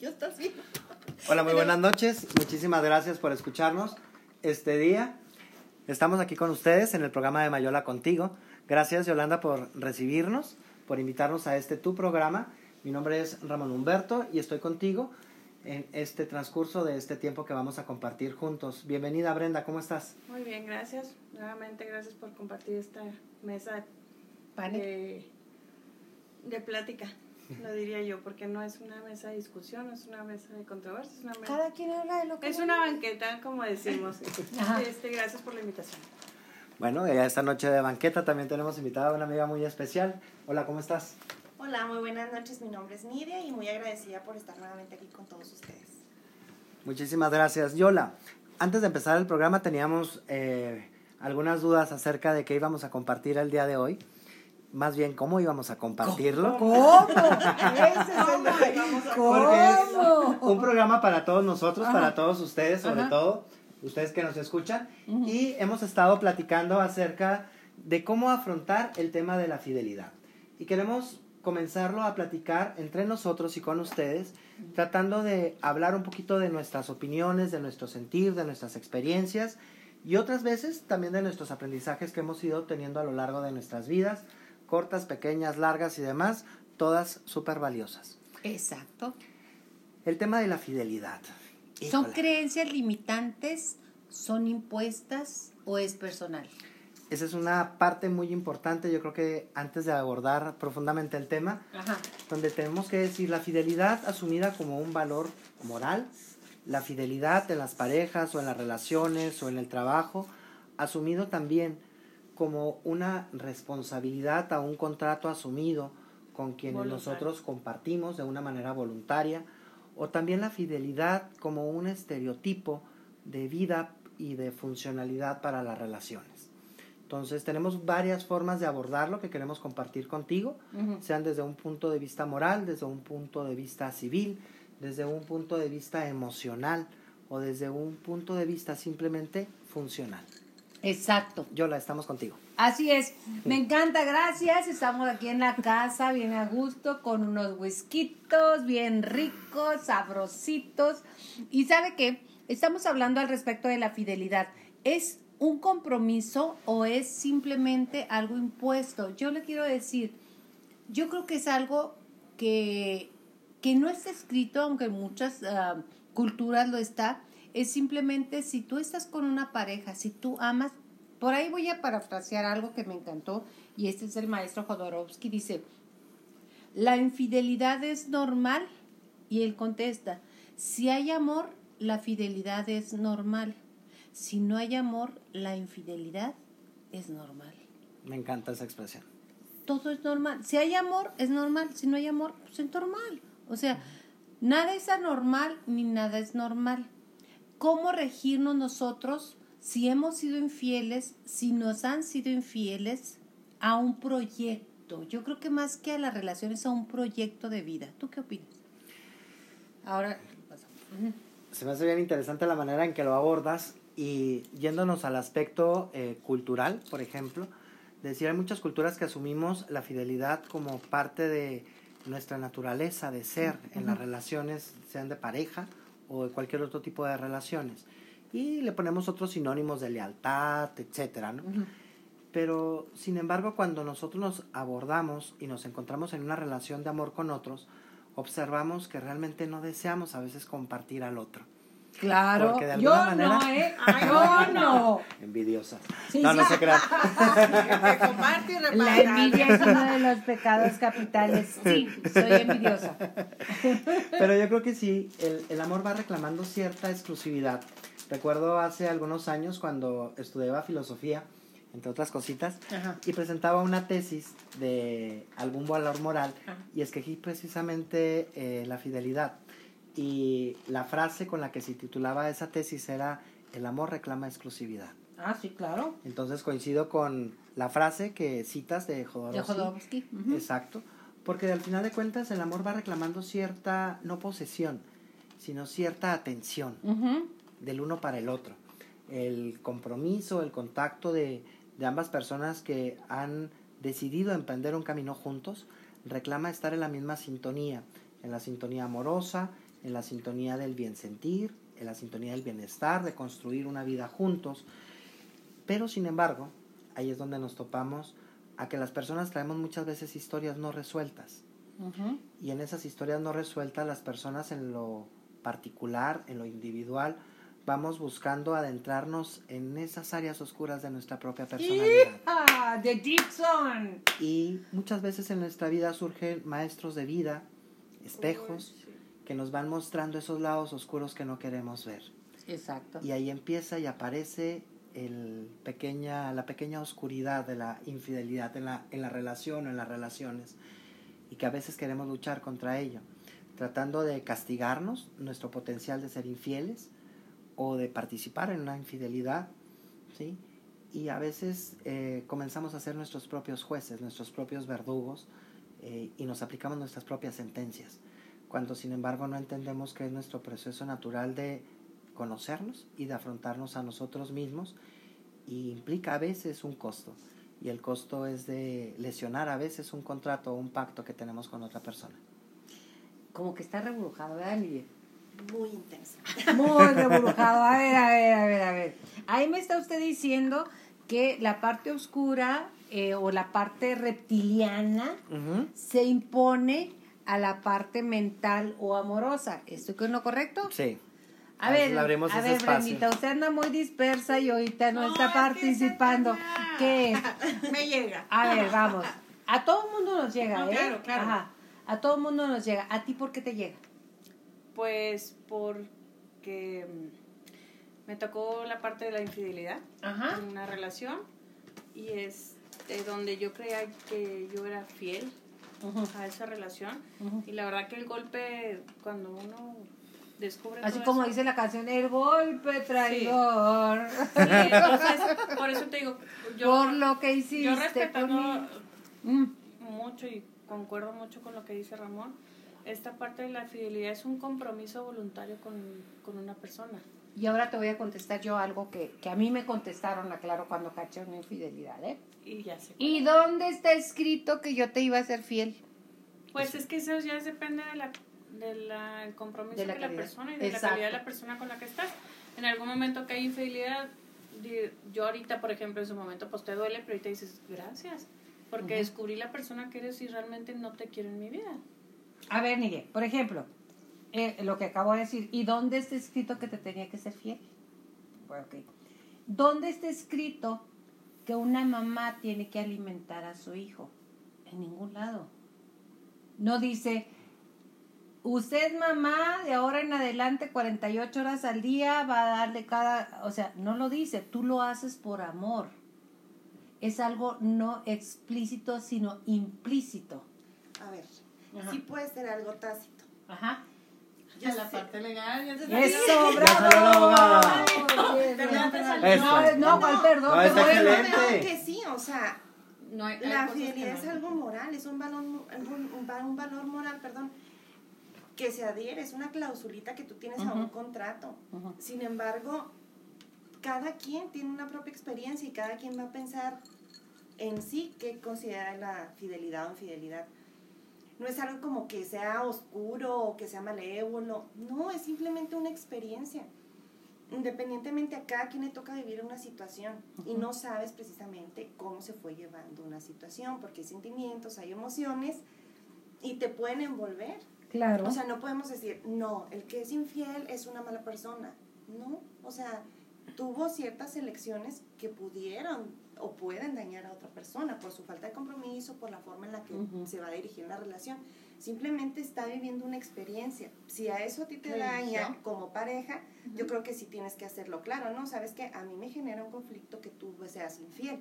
yo estás bien. Hola, muy buenas noches. Muchísimas gracias por escucharnos este día. Estamos aquí con ustedes en el programa de Mayola Contigo. Gracias, Yolanda, por recibirnos, por invitarnos a este tu programa. Mi nombre es Ramón Humberto y estoy contigo en este transcurso de este tiempo que vamos a compartir juntos. Bienvenida, Brenda, ¿cómo estás? Muy bien, gracias. Nuevamente, gracias por compartir esta mesa de plática, lo diría yo, porque no es una mesa de discusión, no es una mesa de controversia, es una mesa... Cada quien habla de lo que Es una banqueta, como decimos. Este, gracias por la invitación. Bueno, ya esta noche de banqueta también tenemos invitada a una amiga muy especial. Hola, ¿cómo estás? Hola, muy buenas noches. Mi nombre es Nidia y muy agradecida por estar nuevamente aquí con todos ustedes. Muchísimas gracias. Yola, antes de empezar el programa teníamos eh, algunas dudas acerca de qué íbamos a compartir el día de hoy. Más bien, cómo íbamos a compartirlo. ¿Cómo? Ese es a- Porque es ¿Cómo? un programa para todos nosotros, Ajá. para todos ustedes, sobre Ajá. todo ustedes que nos escuchan. Ujú. Y hemos estado platicando acerca de cómo afrontar el tema de la fidelidad. Y queremos comenzarlo a platicar entre nosotros y con ustedes, tratando de hablar un poquito de nuestras opiniones, de nuestro sentir, de nuestras experiencias y otras veces también de nuestros aprendizajes que hemos ido teniendo a lo largo de nuestras vidas, cortas, pequeñas, largas y demás, todas súper valiosas. Exacto. El tema de la fidelidad. ¿Son Híjole, creencias limitantes? ¿Son impuestas o es personal? Esa es una parte muy importante, yo creo que antes de abordar profundamente el tema, Ajá. donde tenemos que decir la fidelidad asumida como un valor moral, la fidelidad en las parejas o en las relaciones o en el trabajo, asumido también como una responsabilidad a un contrato asumido con quienes Voluntario. nosotros compartimos de una manera voluntaria, o también la fidelidad como un estereotipo de vida y de funcionalidad para las relaciones. Entonces tenemos varias formas de abordarlo que queremos compartir contigo sean desde un punto de vista moral, desde un punto de vista civil, desde un punto de vista emocional o desde un punto de vista simplemente funcional. Exacto. Yola, estamos contigo. Así es. Me encanta, gracias. Estamos aquí en la casa, bien a gusto, con unos whiskitos bien ricos, sabrositos. Y sabe qué? Estamos hablando al respecto de la fidelidad. ¿Es un compromiso o es simplemente algo impuesto? Yo le quiero decir, yo creo que es algo que, que no está escrito, aunque en muchas ah, culturas lo está, es simplemente si tú estás con una pareja, si tú amas, por ahí voy a parafrasear algo que me encantó, y este es el maestro Jodorowsky, dice, la infidelidad es normal, y él contesta, si hay amor, la fidelidad es normal, si no hay amor, la infidelidad es normal Me encanta esa expresión. todo es normal. Si hay amor, es normal. Si no hay amor, pues es normal. O sea, nada es anormal ni nada es normal. ¿Cómo regirnos nosotros si hemos sido infieles, si nos han sido infieles a un proyecto? Yo creo que más que a las relaciones, a un proyecto de vida. ¿Tú qué opinas? Ahora. Se me hace bien interesante la manera en que lo abordas y yéndonos al aspecto eh, cultural, por ejemplo, decir, hay muchas culturas que asumimos la fidelidad como parte de nuestra naturaleza de ser en las relaciones, sean de pareja o de cualquier otro tipo de relaciones. Y le ponemos otros sinónimos de lealtad, etcétera, ¿no? Pero, sin embargo, cuando nosotros nos abordamos y nos encontramos en una relación de amor con otros, observamos que realmente no deseamos a veces compartir al otro. Claro, Porque de yo manera- no, ¿eh? yo no. Envidiosa. Sí, no, no sí. se y La envidia es uno de los pecados capitales. Sí, soy envidiosa. Pero yo creo que sí, el, el amor va reclamando cierta exclusividad. Recuerdo hace algunos años cuando estudiaba filosofía, entre otras cositas, Ajá. y presentaba una tesis de algún valor moral Ajá. y escogí precisamente eh, la fidelidad. Y la frase con la que se titulaba esa tesis era el amor reclama exclusividad. Ah, sí, claro. Entonces coincido con la frase que citas de De Jodorowsky. Jodorowsky. Ujú. Exacto. Porque al final de cuentas el amor va reclamando cierta, no posesión, sino cierta atención del uno para el otro. El compromiso, el contacto de, de ambas personas que han decidido emprender un camino juntos, reclama estar en la misma sintonía, en la sintonía amorosa, en la sintonía del bien sentir, en la sintonía del bienestar, de construir una vida juntos. Pero sin embargo, ahí es donde nos topamos a que las personas traemos muchas veces historias no resueltas. Y en esas historias no resueltas, las personas en lo particular, en lo individual, vamos buscando adentrarnos en esas áreas oscuras de nuestra propia personalidad. ¡Ah! ¡De Dixon! Y muchas veces en nuestra vida surgen maestros de vida, espejos. Que nos van mostrando esos lados oscuros que no queremos ver. Exacto. Y ahí empieza y aparece el pequeña, la pequeña oscuridad de la infidelidad en la, en la relación o en las relaciones. Y que a veces queremos luchar contra ello, tratando de castigarnos nuestro potencial de ser infieles o de participar en una infidelidad, ¿sí? Y a veces eh, comenzamos a ser nuestros propios jueces, nuestros propios verdugos, eh, y nos aplicamos nuestras propias sentencias, cuando sin embargo no entendemos que es nuestro proceso natural de conocernos y de afrontarnos a nosotros mismos y implica a veces un costo y el costo es de lesionar a veces un contrato o un pacto que tenemos con otra persona. Como que está rebrujado, ¿verdad, Lidia? Muy intensa. Muy rebrujado. A ver, a ver, a ver, a ver. Ahí me está usted diciendo que la parte oscura eh, o la parte reptiliana se impone a la parte mental o amorosa. ¿Estoy con lo correcto? Sí. A Ahí ver, a ese ver, espacio. Brendita, usted anda muy dispersa y ahorita no, No, está es que participando. ¿Qué es? Me llega. A ver, vamos. A todo el mundo nos llega, No, ¿eh? claro, claro. Ajá. A todo el mundo nos llega. ¿A ti por qué te llega? Pues porque mm, me tocó la parte de la infidelidad Ajá. en una relación y es de donde yo creía que yo era fiel A esa relación y la verdad que el golpe cuando uno descubre Así como eso- dice la canción, el golpe traidor. Sí, entonces, por eso te digo yo por lo que hiciste. yo respetando. Mm. mucho y concuerdo mucho con lo que dice Ramón esta parte de la fidelidad es un compromiso voluntario con, con una persona Y ahora te voy a contestar yo algo que, que a mí me contestaron, aclaro, cuando caché una infidelidad, ¿eh? y ya sé ¿Y dónde está escrito que yo te iba a ser fiel? Pues es que eso ya depende de la, de la compromiso De de la la, persona y de Exacto. la calidad de la persona con la que estás. En algún momento que hay infidelidad, yo ahorita, por ejemplo, en su momento, pues te duele, pero ahorita dices, gracias, porque Ujú. descubrí la persona que eres y realmente no te quiero en mi vida. A ver, Miguel, por ejemplo, eh, lo que acabo de decir, ¿y dónde está escrito que te tenía que ser fiel? Bueno, ok. ¿Dónde está escrito que una mamá tiene que alimentar a su hijo? En ningún lado. No dice, usted mamá de ahora en adelante 48 horas al día va a darle cada, o sea, no lo dice, tú lo haces por amor. Es algo no explícito, sino implícito. A ver, Ajá. sí puede ser algo tácito. Ajá. Legal, ya Eso, salió bravo. la abogada. Bien, Perdón, bien. te. Eso. No, no, ¿cuál perdón? No, está excelente. Que sí, o sea, No hay, hay la fidelidad no. es algo moral, es un valor, un, un va- un valor moral, perdón, que se adhiere, es una clausulita que tú tienes a un contrato. Sin embargo, cada quien tiene una propia experiencia y cada quien va a pensar en sí qué considera la fidelidad o infidelidad. No es algo como que sea oscuro o que sea malévolo, no, es simplemente una experiencia. Independientemente a cada quien le toca vivir una situación y no sabes precisamente cómo se fue llevando una situación, porque hay sentimientos, hay emociones y te pueden envolver. Claro. O sea, no podemos decir, no, el que es infiel es una mala persona. No, o sea, tuvo ciertas elecciones que pudieron o pueden dañar a otra persona por su falta de compromiso, por la forma en la que se va a dirigir la relación. Simplemente está viviendo una experiencia. Si a eso a ti te daña sí. como pareja, yo creo que sí tienes que hacerlo claro, ¿no? Sabes que a mí me genera un conflicto que tú seas infiel.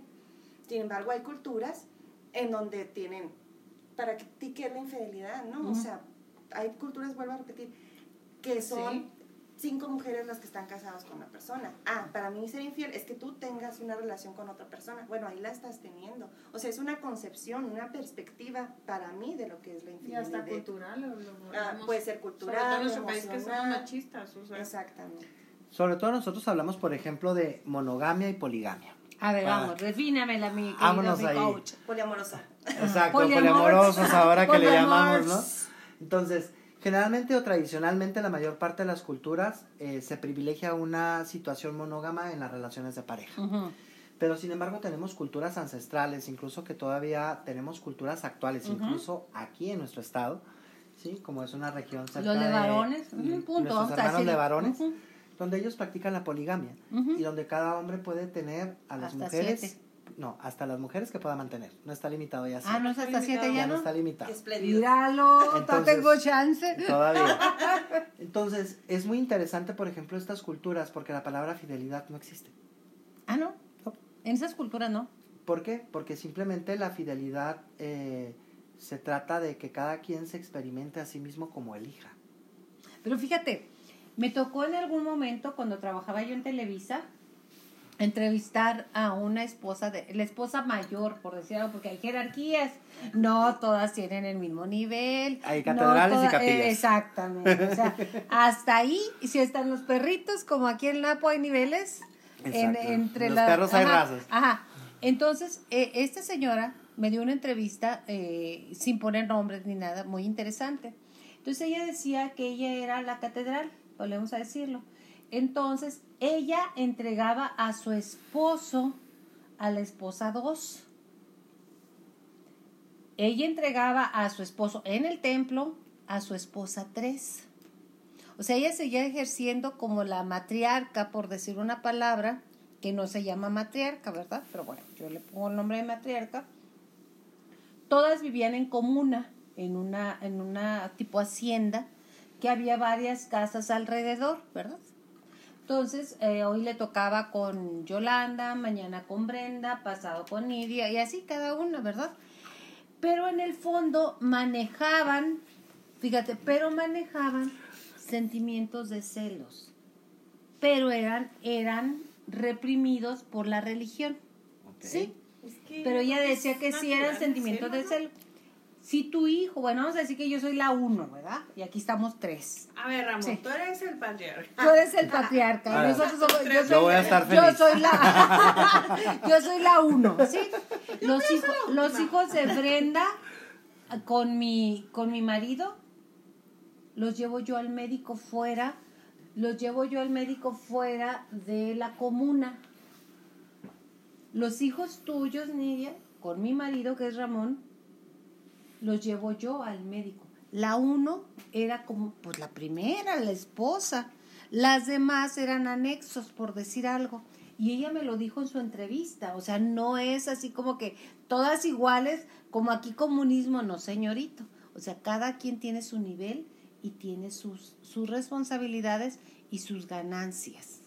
Sin embargo, hay culturas en donde tienen, para que ti qué es la infidelidad, ¿no? O sea, hay culturas, vuelvo a repetir, que son cinco mujeres las que están casadas con una persona. Ah, para mí ser infiel es que tú tengas una relación con otra persona. Bueno, ahí la estás teniendo. O sea, es una concepción, una perspectiva para mí de lo que es la Y infidelidad. hasta cultural. Lo, lo- Ah, puede ser Sobre todo cultural, en nuestro país que emocional. machistas. O sea, Exactamente. Sobre todo nosotros hablamos, por ejemplo, de monogamia y poligamia. A ver, Ah. vamos, defínamela, mi querido Vámonos mi ahí. coach. Poliamorosa. Exacto, Poliamor. poliamorosos ahora que le llamamos, ¿no? Entonces, Generalmente o tradicionalmente, la mayor parte de las culturas eh, se privilegia una situación monógama en las relaciones de pareja. Pero sin embargo tenemos culturas ancestrales, incluso que todavía tenemos culturas actuales, incluso aquí en nuestro estado, ¿sí? Como es una región cerca Los de varones, ujú, punto, nuestros hermanos de varones, donde ellos practican la poligamia y donde cada hombre puede tener a las Hasta mujeres, siete. No, hasta las mujeres que pueda mantener. No está limitado ya. Ah, no es hasta siete ya ya, no ¿no? está limitado. Míralo, no Entonces- tengo chance. Todavía. Entonces, es muy interesante, por ejemplo, estas culturas, porque la palabra fidelidad no existe. Ah, no. No. En esas culturas no. ¿Por qué? Porque simplemente la fidelidad eh, se trata de que cada quien se experimente a sí mismo como elija. Pero fíjate, me tocó en algún momento cuando trabajaba yo en Televisa entrevistar a una esposa de la esposa mayor, por decir algo, porque hay jerarquías, no todas tienen el mismo nivel. Hay no catedrales y toda- capillas. eh, exactamente. O sea, hasta ahí, si están los perritos, como aquí en Napo hay niveles, en- entre Los la- perros hay ajá, razas. Ajá. Entonces, eh, esta señora me dio una entrevista eh, sin poner nombres ni nada, muy interesante. Entonces ella decía que ella era la catedral, volvemos a decirlo. Entonces ella entregaba a su esposo a la esposa 2. Ella entregaba a su esposo en el templo a su esposa 3. O sea, ella seguía ejerciendo como la matriarca, por decir una palabra, que no se llama matriarca, ¿verdad? Pero bueno, yo le pongo el nombre de matriarca. Todas vivían en comuna, en una, en una tipo hacienda, que había varias casas alrededor, ¿verdad? Entonces, eh, hoy le tocaba con Yolanda, mañana con Brenda, pasado con Nidia, y así cada una, ¿verdad? Pero en el fondo manejaban, fíjate, pero manejaban sentimientos de celos, pero eran, eran reprimidos por la religión, ¿sí? Es que Pero ella decía que sí eran sentimientos de celo, celo. Si tu hijo, bueno, vamos a decir que yo soy la uno, ¿verdad? Y aquí estamos tres. A ver, Ramón, Sí. tú eres el patriarca. Tú eres el patriarca. y Ah. nosotros somos, yo, soy, Yo voy a estar yo feliz. soy la yo soy la uno, ¿sí? Los hijos, los hijos de Brenda con mi con mi marido los llevo yo al médico fuera, los llevo yo al médico fuera de la comuna. Los hijos tuyos, Nidia, con mi marido que es Ramón, los llevo yo al médico. La uno era como, pues la primera, la esposa. Las demás eran anexos, por decir algo. Y ella me lo dijo en su entrevista. O sea, no es así como que todas iguales, como aquí comunismo, no, señorito. O sea, cada quien tiene su nivel y tiene sus, sus responsabilidades y sus ganancias.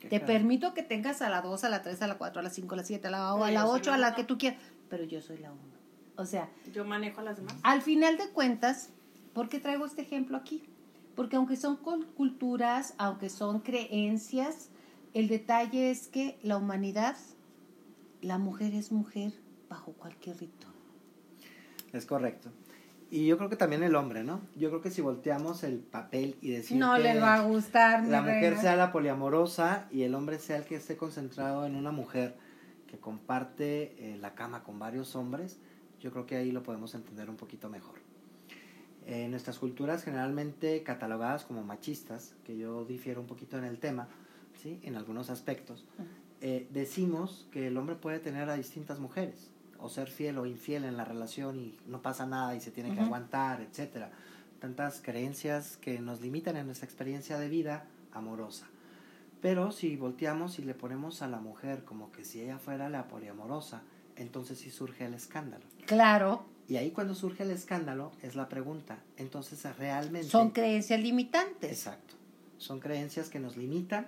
Qué Te permito que tengas a la 2, a la 3, a la 4, a la 5, a la 7, a la, Pero a yo la soy 8, la a la que tú quieras. Pero yo soy la 1. O sea, Yo manejo a las demás. al final de cuentas, ¿por qué traigo este ejemplo aquí? Porque aunque son cul- culturas, aunque son creencias, el detalle es que la humanidad, la mujer es mujer bajo cualquier rito. Es correcto. Y yo creo que también el hombre, ¿no? Yo creo que si volteamos el papel y decir No que le va a gustar, la mujer reina. sea la poliamorosa y el hombre sea el que esté concentrado en una mujer que comparte eh, la cama con varios hombres, yo creo que ahí lo podemos entender un poquito mejor. En nuestras culturas generalmente catalogadas como machistas, que yo difiero un poquito en el tema, ¿sí? en algunos aspectos, eh, decimos que el hombre puede tener a distintas mujeres o ser fiel o infiel en la relación y no pasa nada y se tiene que Ujú. aguantar, etcétera. Tantas creencias que nos limitan en nuestra experiencia de vida amorosa. Pero si volteamos y le ponemos a la mujer como que si ella fuera la poliamorosa, entonces sí surge el escándalo. Claro, Y ahí cuando surge el escándalo es la pregunta, entonces realmente... son creencias limitantes. Exacto. Son creencias que nos limitan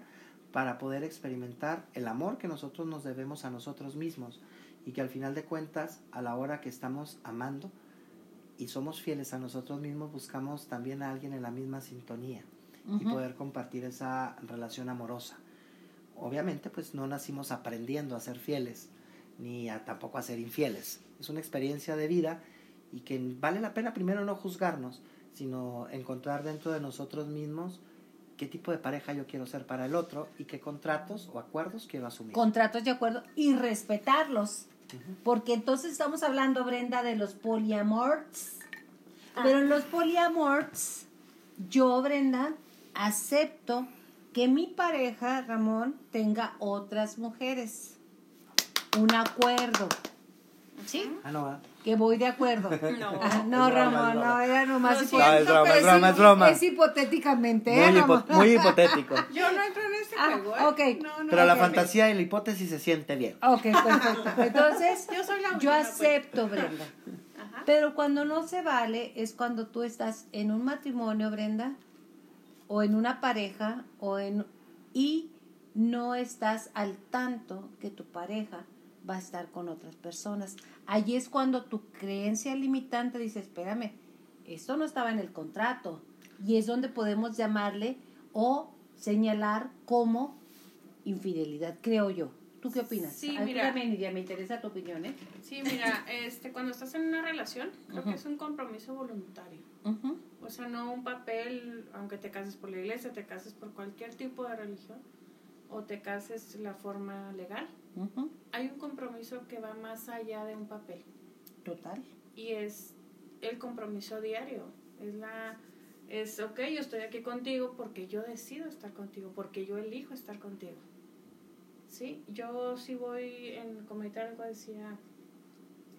para poder experimentar el amor que nosotros nos debemos a nosotros mismos y que al final de cuentas, a la hora que estamos amando y somos fieles a nosotros mismos, buscamos también a alguien en la misma sintonía y Ujú. poder compartir esa relación amorosa. Obviamente, pues no nacimos aprendiendo a ser fieles ni a, tampoco a ser infieles. Es una experiencia de vida y que vale la pena primero no juzgarnos, sino encontrar dentro de nosotros mismos qué tipo de pareja yo quiero ser para el otro y qué contratos o acuerdos quiero asumir. Contratos de acuerdo y respetarlos. Porque entonces estamos hablando, Brenda, de los poliamors. Pero en los poliamors, yo, Brenda, acepto que mi pareja, Ramón, tenga otras mujeres. Un acuerdo. ¿Sí? Ah, no. Que voy de acuerdo. No. Ah, no, Ramón, no, era nomás es es broma, es broma. Es hipotéticamente, ¿eh, Muy, hipo- muy hipotético. Yo no entro en ese Ah, juego, ¿eh? ok. No, no, Pero la fantasía y la hipótesis se siente bien. Ok, perfecto. Entonces, Yo soy la yo pues. acepto, Brenda. Ajá. Pero cuando no se vale es cuando tú estás en un matrimonio, Brenda, o en una pareja, o en y no estás al tanto que tu pareja va a estar con otras personas. Allí es cuando tu creencia limitante dice, espérame, esto no estaba en el contrato. Y es donde podemos llamarle o señalar como infidelidad, creo yo. ¿Tú qué opinas? Sí, A mira. también, Nidia, me interesa tu opinión, ¿eh? Sí, mira, este, cuando estás en una relación, creo Ujú. que es un compromiso voluntario. Ujú. O sea, no un papel, aunque te cases por la iglesia, te cases por cualquier tipo de religión, o te cases la forma legal. Hay un compromiso que va más allá de un papel. Total. y es el compromiso diario. Es la es ok, yo estoy aquí contigo porque yo decido estar contigo, porque yo elijo estar contigo. Sí, yo sí voy en comentar algo decía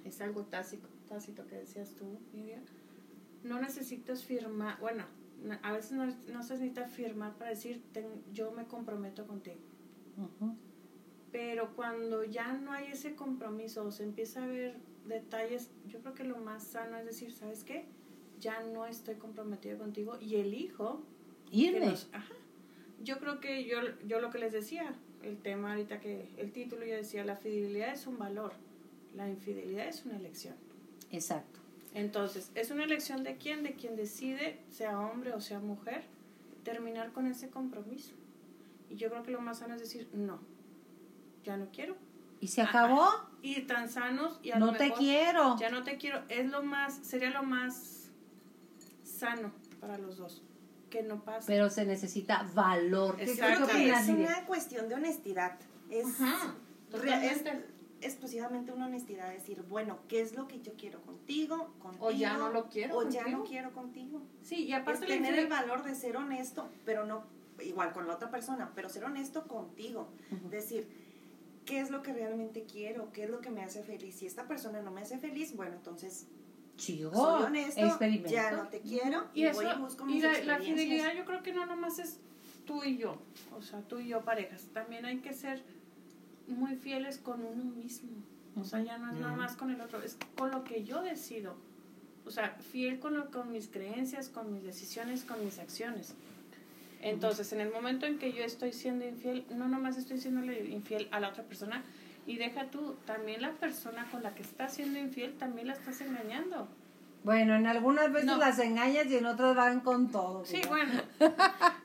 es algo tácito, tácito que decías tú, Nidia. No necesitas firmar, bueno, a veces no, no se necesita firmar para decir "Ten- yo me comprometo contigo. Ujú. Pero cuando ya no hay ese compromiso o se empieza a ver detalles, yo creo que lo más sano es decir, ¿sabes qué? Ya no estoy comprometido contigo y elijo Irme. ajá. Yo creo que yo, yo lo que les decía, el tema ahorita que, el título yo decía, la fidelidad es un valor, la infidelidad es una elección. Exacto. Entonces, es una elección de quién, de quien decide, sea hombre o sea mujer, terminar con ese compromiso. Y yo creo que lo más sano es decir, no, ya no quiero. ¿Y se acabó? Y tan sanos y a no lo te mejor quiero. Ya no te quiero. Es lo más, sería lo más sano para los dos. Que no pase. Pero se necesita valor. ¿Qué, qué Exacto. Creo que es una cuestión de honestidad. Es, Ajá, es exclusivamente una honestidad. Decir, bueno, ¿qué es lo que yo quiero contigo? contigo O ya no lo quiero O ya no quiero contigo. Sí, y aparte tener el valor de ser honesto, pero no igual con la otra persona, pero ser honesto contigo. Ujú. Decir, ¿qué es lo que realmente quiero? ¿Qué es lo que me hace feliz? Si esta persona no me hace feliz, bueno, entonces Sigo. soy honesto, experimento. ya no te quiero Y, y, eso, voy y busco y mis la, la experiencias. fidelidad yo creo que no nomás es tú y yo, o sea, tú y yo parejas, también hay que ser muy fieles con uno mismo, o sea, ya no es nada Ujú. más con el otro, es con lo que yo decido, o sea, fiel con, lo- con mis creencias, con mis decisiones, con mis acciones. Entonces, en el momento en que yo estoy siendo infiel, no nomás estoy siendo infiel a la otra persona, y deja tú, también la persona con la que estás siendo infiel, también la estás engañando. Bueno, en algunas veces No. las engañas y en otras van con todo. Sí, bueno.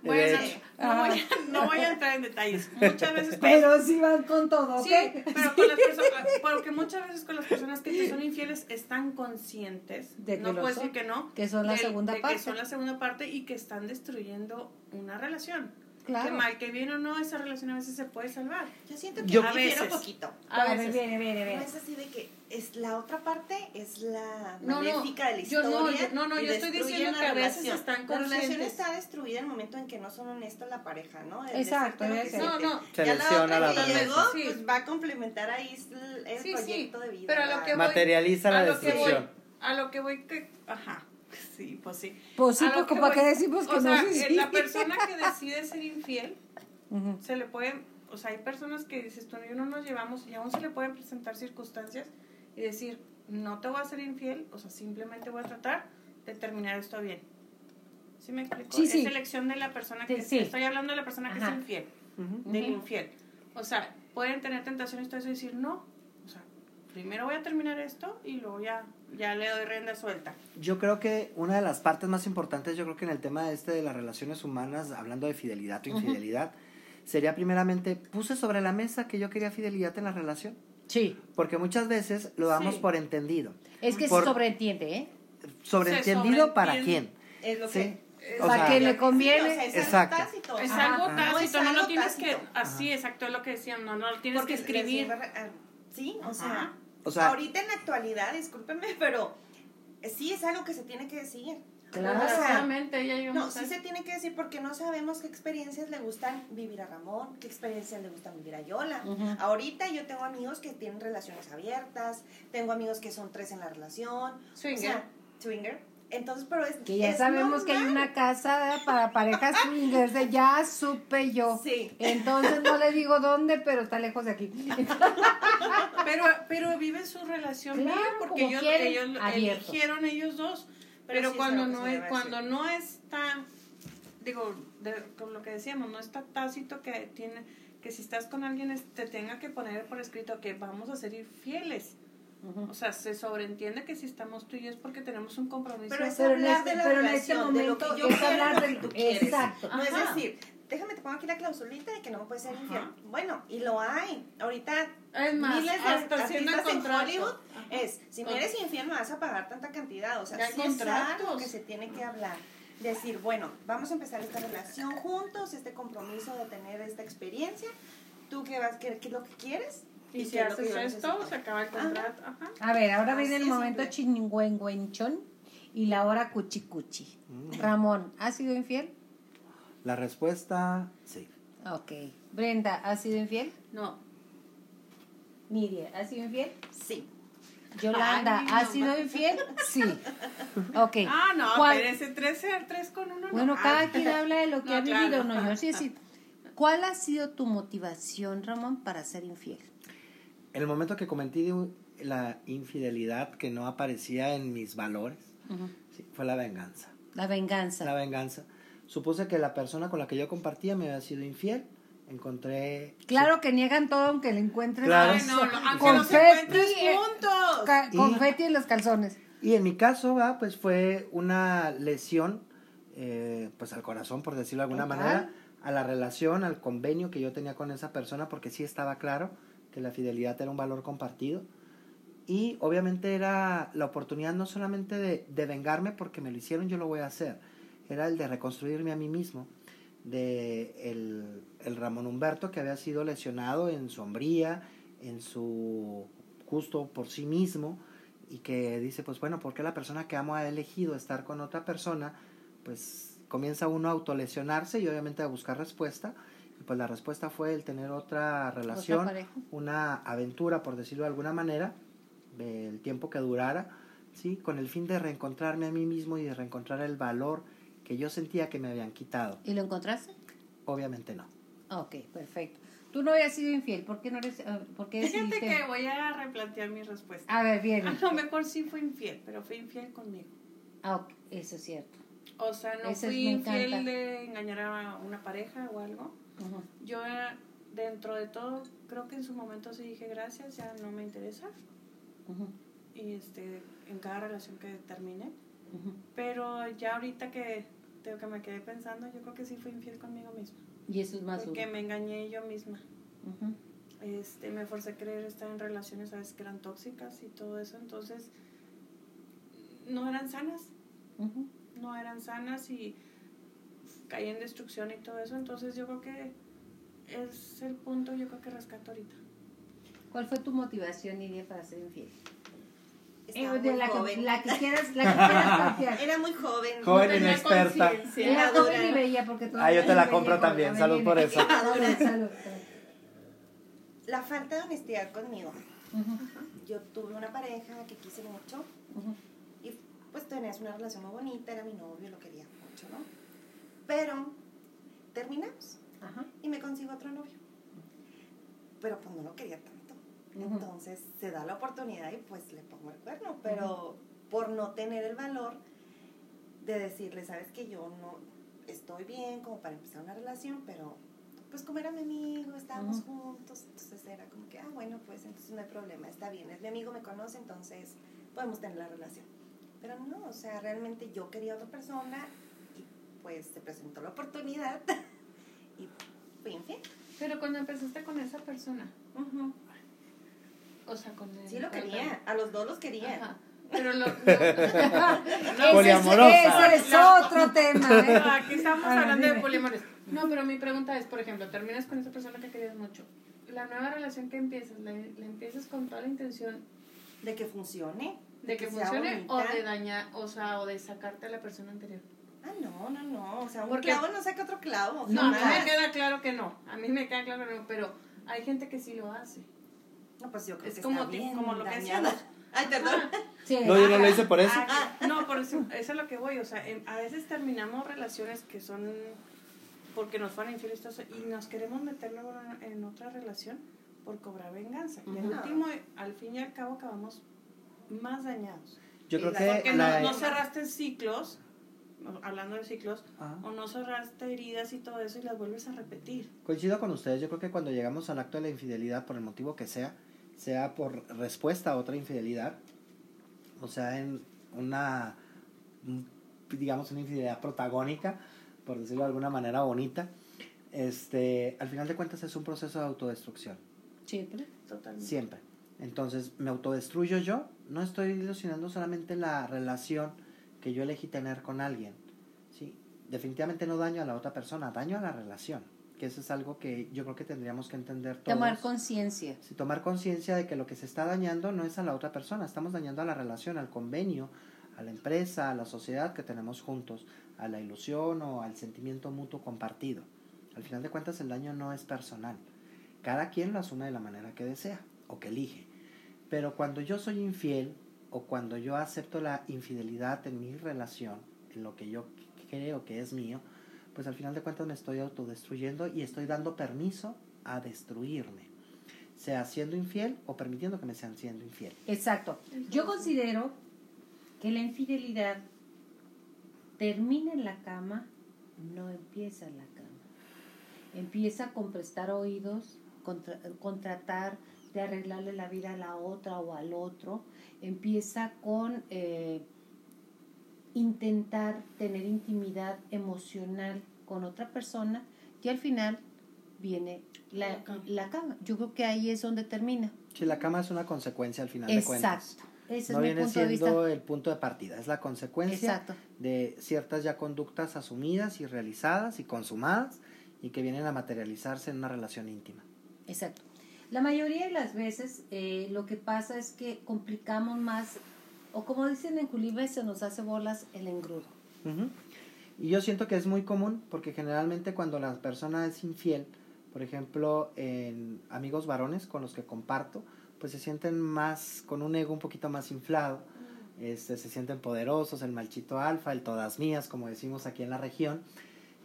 Bueno, hecho. no voy, a, no voy a entrar en detalles. Muchas veces Pero sí van con todo, ¿ok? Sí, pero con las personas, porque muchas veces con las personas que te son infieles están conscientes, De que no puedo decir que no, que son la del- segunda de parte. que son la segunda parte y que están destruyendo una relación. Claro. Que mal que bien o no, esa relación a veces se puede salvar. Yo siento que Yo- A veces. poquito. A A ver, veces. viene, viene, No viene. es así de que es la otra parte es la No, no, maléfica de la yo historia. no, yo- no, no, y yo estoy diciendo que a veces relación. están La relación conscientes. está destruida en el momento en que no son honestos la pareja, ¿no? El Exacto. No, no. Se Ya lesiona la otra llegó, Sí. pues va a complementar ahí el, Sí, sí, proyecto de vida. pero a lo que voy- Materializa la a voy- destrucción. A lo que voy que, ajá, sí, pues sí. Pues sí, porque que ¿para qué decimos que o no? sea, Sí. La persona que decide ser infiel, se le puede, o sea, hay personas que dices, tú y yo no nos llevamos y aún se le pueden presentar circunstancias y decir, no te voy a ser infiel, o sea, simplemente voy a tratar de terminar esto bien. ¿Sí me explico? Sí, sí. Es elección de la persona que, Sí, sí. estoy hablando de la persona que es infiel, Ujú. del infiel. O sea, pueden tener tentaciones y todo eso y decir, no, primero voy a terminar esto y luego ya, ya le doy rienda suelta. Yo creo que una de las partes más importantes, yo creo que en el tema este de las relaciones humanas, hablando de fidelidad o infidelidad, sería primeramente, puse sobre la mesa que yo quería fidelidad en la relación. Sí. Porque muchas veces lo damos Sí. por entendido. Es que Por- se sobreentiende, ¿eh? Sobreentendido para quién. Es lo Sí. que. Es- O Para sea- que le conviene. Sí, o sea, es algo Exacto. tácito. Es algo Ajá. tácito, es no, lo algo tienes que, tácito. así exacto es lo que decían, no, no lo tienes Porque que escribir. Sí, o sea, Ajá. O sea, ahorita en la actualidad, discúlpenme, pero sí es algo que se tiene que decir. Claro. O sea, Desgraciadamente, ya no, sí se tiene que decir porque no sabemos qué experiencias le gustan vivir a Ramón, qué experiencias le gustan vivir a Yola. Ahorita yo tengo amigos que tienen relaciones abiertas, tengo amigos que son tres en la relación. Swinger. O sea, swinger. Entonces, pero es Que ya es sabemos que hay normal. una casa para parejas swingers, de ya supe yo. Sí. Entonces no le digo dónde, pero está lejos de aquí. Pero, pero viven su relación Claro, bien porque ellos, ellos eligieron ellos dos. Pero Pero, sí es cuando no es, cuando no está, digo, de, con lo que decíamos, no está tácito que tiene, que si estás con alguien te tenga que poner por escrito que vamos a ser O sea, se sobreentiende que si estamos tú y yo es porque tenemos un compromiso. Pero es Pero hablar este- de la pero en este relación, de lo que momento yo es quiero hablar lo de- que tú quieres. exacto. No es Ajá. decir, déjame te pongo aquí la clausulita de que no me puedes ser infiel. Bueno, y lo hay. Ahorita es más, miles de hasta artistas en. Hollywood Ajá. es, si me eres infiel me vas a pagar tanta cantidad. O sea, sí es algo que se tiene que hablar. Decir, bueno, vamos a empezar esta relación juntos, este compromiso de tener esta experiencia. ¿Tú qué, vas, qué, qué es lo que quieres? Y si haces esto, se acaba el contrato. Ajá. A ver, ahora Así viene el momento chingüengüenchón y la hora cuchicuchi. Ramón, ¿has sido infiel? La respuesta, sí. Ok. Brenda, ¿has sido infiel? No. Miriam, ¿has sido infiel? Sí. Yolanda, Ay, ¿has no sido infiel? Sí. Ok. Ah, no, ¿Cuál- pero ese tres, tres con uno. no. Bueno, Ah, cada quien habla de lo que No, ha vivido, claro. no, yo sí, sí. ¿Cuál ha sido tu motivación, Ramón, para ser infiel? En el momento que cometí la infidelidad que no aparecía en mis valores, sí, fue la venganza. La venganza. La venganza. Supuse que la persona con la que yo compartía me había sido infiel. Encontré. Claro que niegan todo aunque le encuentres Claro. Ay, no, no, aunque confeti, eh, juntos. Y- confeti en los calzones. Y en mi caso, va, pues fue una lesión, eh, pues al corazón, por decirlo de alguna Total. manera, a la relación, al convenio que yo tenía con esa persona, porque sí estaba claro que la fidelidad era un valor compartido. Y obviamente era la oportunidad no solamente de, vengarme porque me lo hicieron, yo lo voy a hacer, era el de reconstruirme a mí mismo, de el, el Ramón Humberto que había sido lesionado en su hombría, en su justo por sí mismo, y que dice, pues bueno, ¿por qué la persona que amo ha elegido estar con otra persona? Pues comienza uno a autolesionarse y obviamente a buscar respuesta. Y pues la respuesta fue el tener otra relación, una aventura, por decirlo de alguna manera, del tiempo que durara, ¿sí? Con el fin de reencontrarme a mí mismo y de reencontrar el valor que yo sentía que me habían quitado. ¿Y lo encontraste? Obviamente no. Ok, perfecto. Tú no habías sido infiel, ¿por qué no eres, ah, por qué Fíjate que voy a replantear mi respuesta. A ver, bien. A lo mejor sí fue infiel, pero fue infiel conmigo. Ah, ok, eso es cierto. O sea, no fui infiel encanta. de engañar a una pareja o algo. Ujú. Yo, eh, dentro de todo, creo que en su momento sí dije gracias, ya no me interesa. Y este, en cada relación que termine. ujú. Pero ya ahorita que, tengo que me quedé pensando, yo creo que sí fui infiel conmigo misma. Y eso es más duro. Porque me engañé yo misma. Este, me forcé a creer estar en relaciones a veces que eran tóxicas y todo eso, entonces no eran sanas, no eran sanas y caí en destrucción y todo eso, entonces yo creo que es el punto yo creo que rescato ahorita. ¿Cuál fue tu motivación, Nidia, para ser infiel? Estaba Eh, muy la, que, joven. la que quieras, la que quieras. Era muy joven. Joven no inexperta. Era joven y bella porque Ah, yo te la compro también. no Salud por eso. Salud. La falta de honestidad conmigo. Ujú, Yo tuve una pareja que quise mucho ujú. y pues tenías una relación muy bonita, era mi novio, lo quería mucho, ¿no? Pero terminamos Ajá. y me consigo otro novio. Pero pues no lo quería tanto. Entonces se da la oportunidad y pues le pongo el cuerno, pero por no tener el valor de decirle, sabes que yo no estoy bien como para empezar una relación, pero pues como era mi amigo, estábamos juntos, entonces era como que, ah, bueno, pues entonces no hay problema, está bien, es mi amigo, me conoce, entonces podemos tener la relación. Pero no, o sea, realmente yo quería otra persona pues se presentó la oportunidad y fui infiel. Pero cuando empezaste con esa persona, Ujú. o sea, con el Sí lo quería, a los dos los quería. Ajá. Pero lo, lo- Ese es- Poliamorosa. Ese es otro tema, No, ¿eh? aquí estamos A ver, hablando de dime. poliamores. No, pero mi pregunta es, por ejemplo, terminas con esa persona que querías mucho. La nueva relación que empiezas, la, la empiezas con toda la intención De que funcione. De que sea funcione o de dañar, o sea, o de sacarte a la persona anterior. Ah, no, no, no. O sea, un Porque- clavo no saca otro clavo. No, a mí me queda claro que no. A mí me queda claro que no, pero hay gente que sí lo hace. No, pues yo creo Es que como está bien como lo que hacíamos. Ay, perdón. Sí. No, yo no lo hice por eso. Ah, no, por eso, eso es lo que voy. O sea, em, a veces terminamos relaciones que son porque nos fueron infieles y nos queremos meter luego en, en otra relación por cobrar venganza. Y al último, al fin y al cabo, acabamos más dañados. Yo creo la- que Porque la- no, no cerraste ciclos, no, hablando de ciclos, Ajá. o no cerraste heridas y todo eso y las vuelves a repetir. Coincido con ustedes, yo creo que cuando llegamos al acto de la infidelidad, por el motivo que sea, sea por respuesta a otra infidelidad, o sea, en una, un- digamos, una infidelidad protagónica, por decirlo de alguna manera bonita, este, al final de cuentas es un proceso de autodestrucción, Siempre. Totalmente. siempre. Entonces, me autodestruyo yo, no estoy ilusionando solamente la relación que yo elegí tener con alguien, ¿sí? Definitivamente no daño a la otra persona, daño a la relación, que eso es algo que yo creo que tendríamos que entender todos. Tomar conciencia. Sí, tomar conciencia de que lo que se está dañando no es a la otra persona, estamos dañando a la relación, al convenio, a la empresa, a la sociedad que tenemos juntos, a la ilusión o al sentimiento mutuo compartido. Al final de cuentas el daño no es personal. Cada quien lo asume de la manera que desea o que elige. Pero cuando yo soy infiel o cuando yo acepto la infidelidad en mi relación, en lo que yo creo que es mío, pues al final de cuentas me estoy autodestruyendo y estoy dando permiso a destruirme sea siendo infiel o permitiendo que me sean siendo infiel. Exacto. Yo considero que la infidelidad termina en la cama, no empieza en la cama. Empieza con prestar oídos, con, tra- con tratar de arreglarle la vida a la otra o al otro. Empieza con eh, intentar tener intimidad emocional con otra persona y al final viene la, La cama. la cama. Yo creo que ahí es donde termina. Si la cama es una consecuencia al final de cuentas. Exacto. Ese No es mi viene punto de vista. siendo el punto de partida, es la consecuencia Exacto. de ciertas ya conductas asumidas y realizadas y consumadas y que vienen a materializarse en una relación íntima. Exacto. La mayoría de las veces eh, lo que pasa es que complicamos más, o como dicen en Culibe, se nos hace bolas el engrudo. Y yo siento que es muy común porque generalmente cuando la persona es infiel, por ejemplo, en amigos varones con los que comparto, pues se sienten más con un ego un poquito más inflado, este, se sienten poderosos, el malchito alfa, el todas mías, como decimos aquí en la región,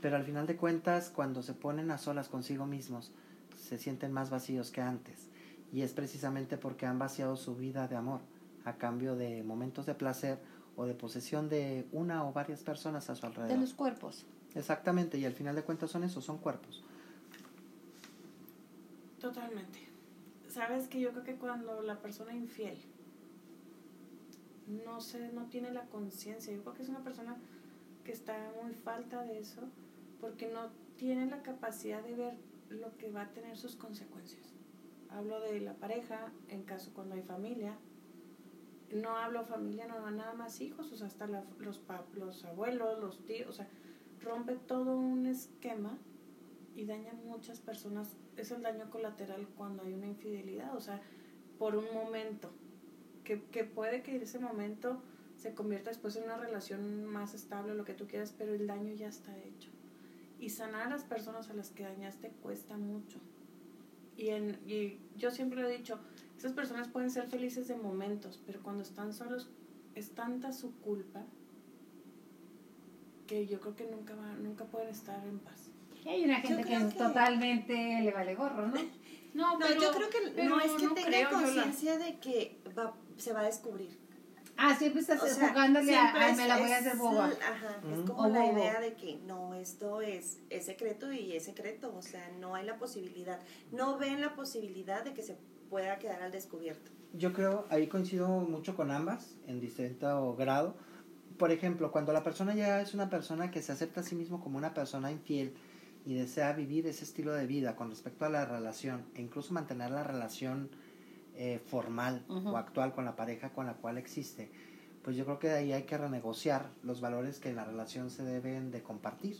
pero al final de cuentas cuando se ponen a solas consigo mismos, se sienten más vacíos que antes. Y es precisamente porque han vaciado su vida de amor a cambio de momentos de placer o de posesión de una o varias personas a su De alrededor. los cuerpos. Exactamente, y al final de cuentas son esos, son cuerpos. Totalmente. Sabes que yo creo que cuando la persona infiel no sé, no tiene la conciencia, yo creo que es una persona que está muy falta de eso porque no tiene la capacidad de ver lo que va a tener sus consecuencias. Hablo de la pareja, en caso cuando hay familia. No hablo familia, no nada más hijos, o sea, hasta la- los, pa- los abuelos, los tíos, o sea, rompe todo un esquema y daña a muchas personas. Es el daño colateral cuando hay una infidelidad, o sea, por un momento. Que, que puede que ese momento se convierta después en una relación más estable, lo que tú quieras, pero el daño ya está hecho. Y sanar a las personas a las que dañaste cuesta mucho. Y, en, y yo siempre lo he dicho, esas personas pueden ser felices de momentos, pero cuando están solos es tanta su culpa que yo creo que nunca, va, nunca pueden estar en paz. Y hay una gente que, creo que- totalmente le vale gorro, ¿no? No, No, yo creo que pero no es que no tenga conciencia de que va, se va a descubrir. Ah, siempre estás O sea, jugándole a, siempre ay, es- me la voy a es hacer boba. Ajá, es Ujú. como O la bobo. idea de que no, esto es, es secreto y es secreto, o sea, no hay la posibilidad, no ven la posibilidad de que se pueda quedar al descubierto. Yo creo, ahí coincido mucho con ambas, en distinto grado. Por ejemplo, cuando la persona ya es una persona que se acepta a sí mismo como una persona infiel y desea vivir ese estilo de vida con respecto a la relación e incluso mantener la relación eh, formal Ujú. o actual con la pareja con la cual existe, pues yo creo que de ahí hay que renegociar los valores que en la relación se deben de compartir,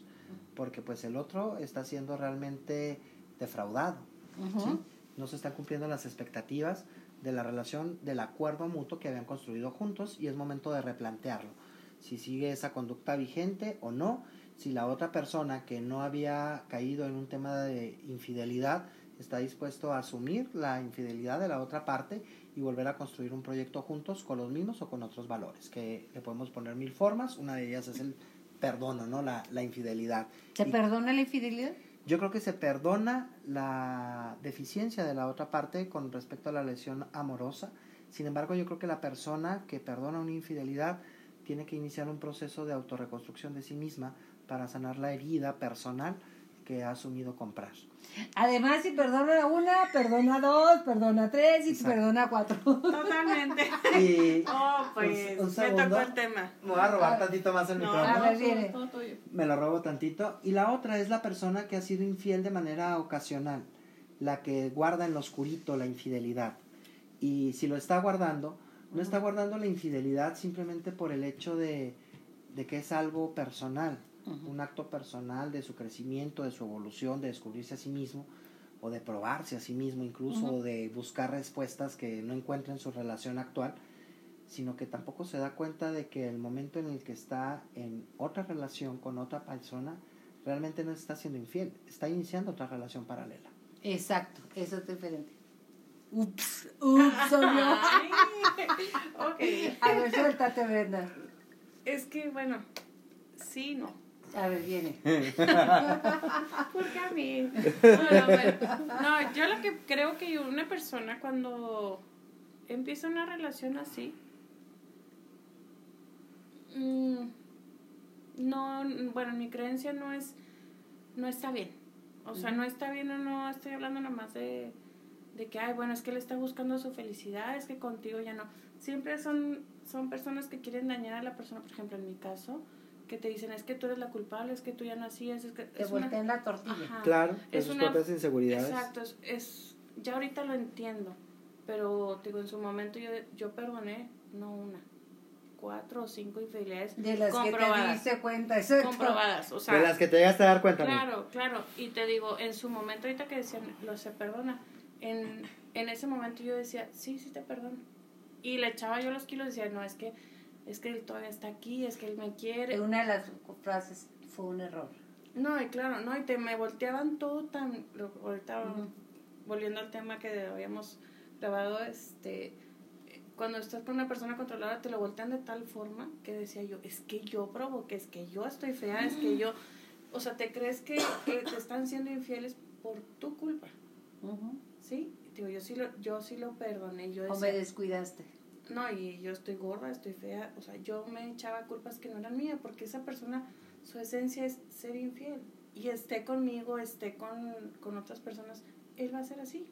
porque pues el otro está siendo realmente defraudado. Ujú. ¿sí? No se están cumpliendo las expectativas de la relación, del acuerdo mutuo que habían construido juntos y es momento de replantearlo. Si sigue esa conducta vigente o no, si la otra persona que no había caído en un tema de infidelidad está dispuesto a asumir la infidelidad de la otra parte y volver a construir un proyecto juntos con los mismos o con otros valores, que le podemos poner mil formas, una de ellas es el perdono, ¿no? La, la infidelidad. ¿Se Y- perdona la infidelidad? yo creo que se perdona la deficiencia de la otra parte con respecto a la lesión amorosa. Sin embargo, yo creo que la persona que perdona una infidelidad tiene que iniciar un proceso de autorreconstrucción de sí misma para sanar la herida personal que ha asumido comprar. Además, si perdona una, perdona dos, perdona tres y Exacto. perdona cuatro. Totalmente. Y Oh, pues Un- un me segundo. tocó el tema. me voy a robar tantito más el No, micrófono. A ver, todo, todo tuyo. me lo robo tantito. Y la otra es la persona que ha sido infiel de manera ocasional, la que guarda en lo oscurito la infidelidad. Y si lo está guardando, no está guardando la infidelidad simplemente por el hecho de, de que es algo personal, un acto personal de su crecimiento, de su evolución, de descubrirse a sí mismo o de probarse a sí mismo incluso, o de buscar respuestas que no encuentra en su relación actual, sino que tampoco se da cuenta de que el momento en el que está en otra relación con otra persona, realmente no está siendo infiel, está iniciando otra relación paralela. Exacto, eso es diferente. Ups, ups, soy yo. Ay, ok. A ver, suéltate, Brenda. Es que, bueno, sí, no. A ver, viene. Porque a mí. No, no, bueno. No, yo lo que creo que una persona cuando empieza una relación así, mm, no, bueno, mi creencia no es, no está bien. O sea, no está bien o no estoy hablando nomás de, de que, ay, bueno, es que él está buscando su felicidad, es que contigo ya no. Siempre son, son personas que quieren dañar a la persona, por ejemplo, en mi caso, que te dicen, es que tú eres la culpable, es que tú ya no hacías, es que... Te es una- la tortilla. Ajá. Claro, Es sus una- propias inseguridades. Exacto, es, es- ya ahorita lo entiendo, pero digo, en su momento yo, yo perdoné, no una, cuatro o cinco infidelidades De las que te comprobadas. diste cuenta, exacto. comprobadas, o sea, de las que te llegaste a dar cuenta. claro, claro, y te digo, en su momento ahorita que decían, lo se perdona, en, en ese momento yo decía, sí, sí te perdono, y le echaba yo los kilos y decía, no, es que, es que él todavía está aquí, es que él me quiere, Una de las frases fue un error. No, y claro, no, y te me volteaban todo tan, lo- ahorita Ujú. volviendo al tema que habíamos grabado, este, cuando estás con una persona controlada te lo voltean de tal forma que decía yo, es que yo provoqué, es que yo estoy fea, es que yo, o sea, te crees que, que te están siendo infieles por tu culpa, Ujú. ¿sí? Digo, yo sí lo, yo sí lo perdoné, yo O me descuidaste. No, y yo estoy gorda, estoy fea, o sea, yo me echaba culpas que no eran mías, porque esa persona, su esencia es ser infiel. Y esté conmigo, esté con, con otras personas, él va a ser así.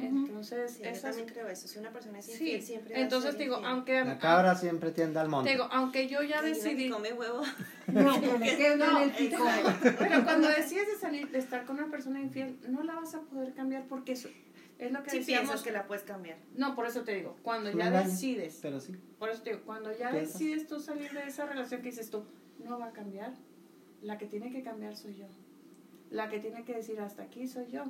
Entonces, Sí, yo esas- también creo eso. Si una persona es sí, infiel, siempre va a entonces ser digo, infiel. aunque, La cabra siempre tiende al monte. digo, aunque yo ya decidí, come huevo. No, que No, en el pico. pero cuando decides de salir, de estar con una persona infiel, no la vas a poder cambiar porque eso es lo que Si decíamos. piensas que la puedes cambiar. No, por eso te digo, cuando ya decides, Pero sí. Por eso te digo, cuando ya ¿Piensas? decides tú salir de esa relación que dices tú, no va a cambiar, la que tiene que cambiar soy yo. La que tiene que decir hasta aquí soy yo.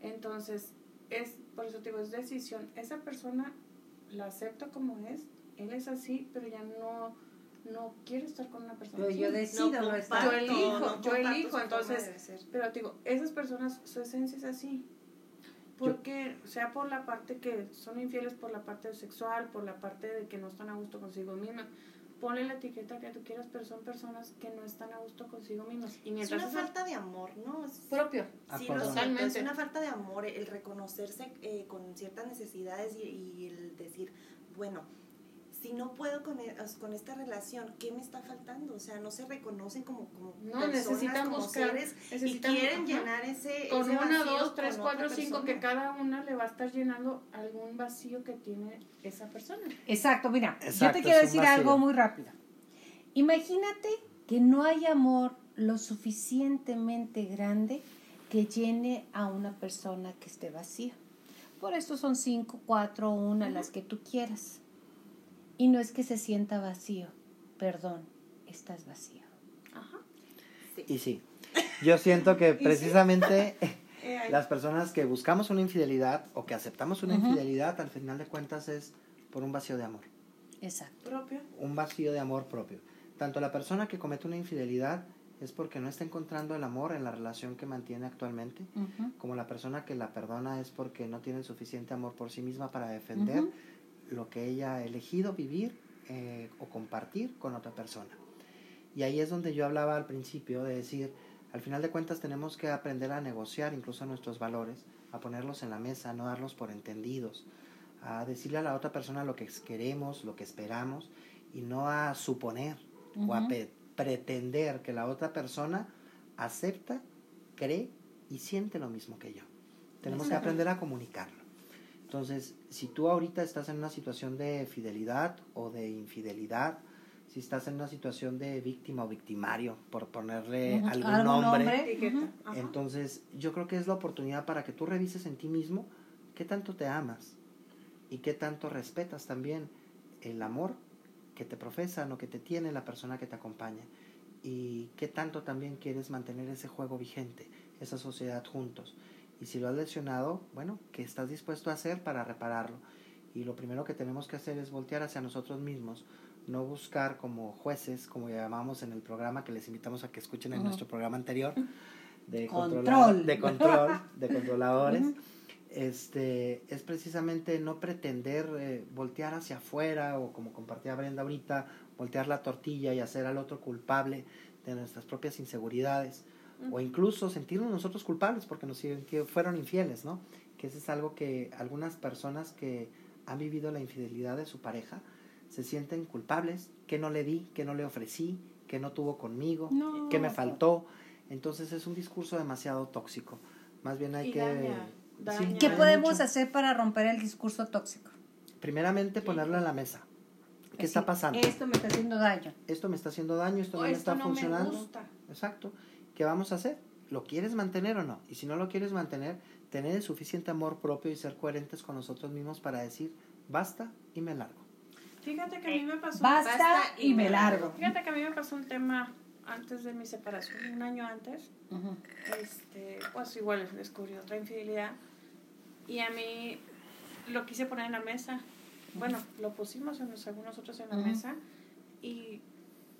Entonces, es, por eso te digo, es decisión. Esa persona la acepto como es, él es así, pero ya no, no quiero estar con una persona Pero así. yo decido no, estar. Yo elijo, no yo elijo, entonces. Pero te digo, esas personas, su esencia es así. Porque sea por la parte que son infieles por la parte sexual, por la parte de que no están a gusto consigo mismas. Ponle la etiqueta que tú quieras, pero son personas que no están a gusto consigo mismas. Y Es una falta de amor, ¿no? Es- propio. Ah, Sí, lo siento, es Totalmente. una falta de amor el reconocerse eh, con ciertas necesidades y, y el decir, bueno, si no puedo con, e- con esta relación, ¿qué me está faltando? O sea, no se reconocen como, como No, personas, necesitan como buscar, seres necesitan- y quieren ajá. llenar ese, Con ese una, vacío dos, tres, con cuatro, cinco, que cada una le va a estar llenando algún vacío que tiene esa persona. Exacto, mira, yo te quiero decir vacío. algo muy rápido. Imagínate que no hay amor lo suficientemente grande que llene a una persona que esté vacía. Por eso son cinco, cuatro, una, las que tú quieras. Y no es que se sienta vacío, perdón, estás vacío. Ajá. Y sí. Yo siento que precisamente ¿Qué hay? Las personas que buscamos una infidelidad o que aceptamos una Ujú. infidelidad, al final de cuentas es por un vacío de amor, Exacto. Propio. un vacío de amor propio. Tanto la persona que comete una infidelidad es porque no está encontrando el amor en la relación que mantiene actualmente, Ujú. como la persona que la perdona es porque no tiene el suficiente amor por sí misma para defender Ujú. Lo que ella ha elegido vivir eh, o compartir con otra persona. Y ahí es donde yo hablaba al principio de decir, al final de cuentas tenemos que aprender a negociar incluso nuestros valores, a ponerlos en la mesa, no darlos por entendidos, a decirle a la otra persona lo que queremos, lo que esperamos y no a suponer o a pretender que la otra persona acepta, cree y siente lo mismo que yo. Tenemos que aprender a comunicarlo. Entonces, si tú ahorita estás en una situación de fidelidad o de infidelidad, si estás en una situación de víctima o victimario, por ponerle algún, Algún nombre, nombre. Entonces yo creo que es la oportunidad para que tú revises en ti mismo qué tanto te amas y qué tanto respetas también el amor que te profesan o que te tiene la persona que te acompaña y qué tanto también quieres mantener ese juego vigente, esa sociedad juntos. Y si lo has lesionado, bueno, ¿qué estás dispuesto a hacer para repararlo? Y lo primero que tenemos que hacer es voltear hacia nosotros mismos, no buscar como jueces, como llamamos en el programa que les invitamos a que escuchen en nuestro programa anterior, de Control. de control, de controladores. Este, es precisamente no pretender eh, voltear hacia afuera o como compartía Brenda ahorita, voltear la tortilla y hacer al otro culpable de nuestras propias inseguridades o incluso sentirnos nosotros culpables porque nos sinti- fueron infieles, ¿no? Que eso es algo que algunas personas que han vivido la infidelidad de su pareja se sienten culpables, que no le di, que no le ofrecí, que no tuvo conmigo, No. que me faltó. Entonces es un discurso demasiado tóxico. Más bien hay Y que... daña, daña. ¿Qué podemos mucho. hacer para romper el discurso tóxico? Primeramente ponerlo en la mesa. ¿Qué está pasando? Esto me está haciendo daño. Esto me está haciendo daño, esto O no me esto está no funcionando. me gusta. Exacto. ¿Qué vamos a hacer? ¿Lo quieres mantener o no? Y si no lo quieres mantener, tener el suficiente amor propio y ser coherentes con nosotros mismos para decir, basta y me largo. Fíjate que a mí me pasó. Basta, basta y me largo. Fíjate que a mí me pasó un tema antes de mi separación, un año antes. Ujú. Este, pues igual descubrí otra infidelidad. Y a mí lo quise poner en la mesa. Bueno, lo pusimos en, según nosotros en la Ujú. mesa. Y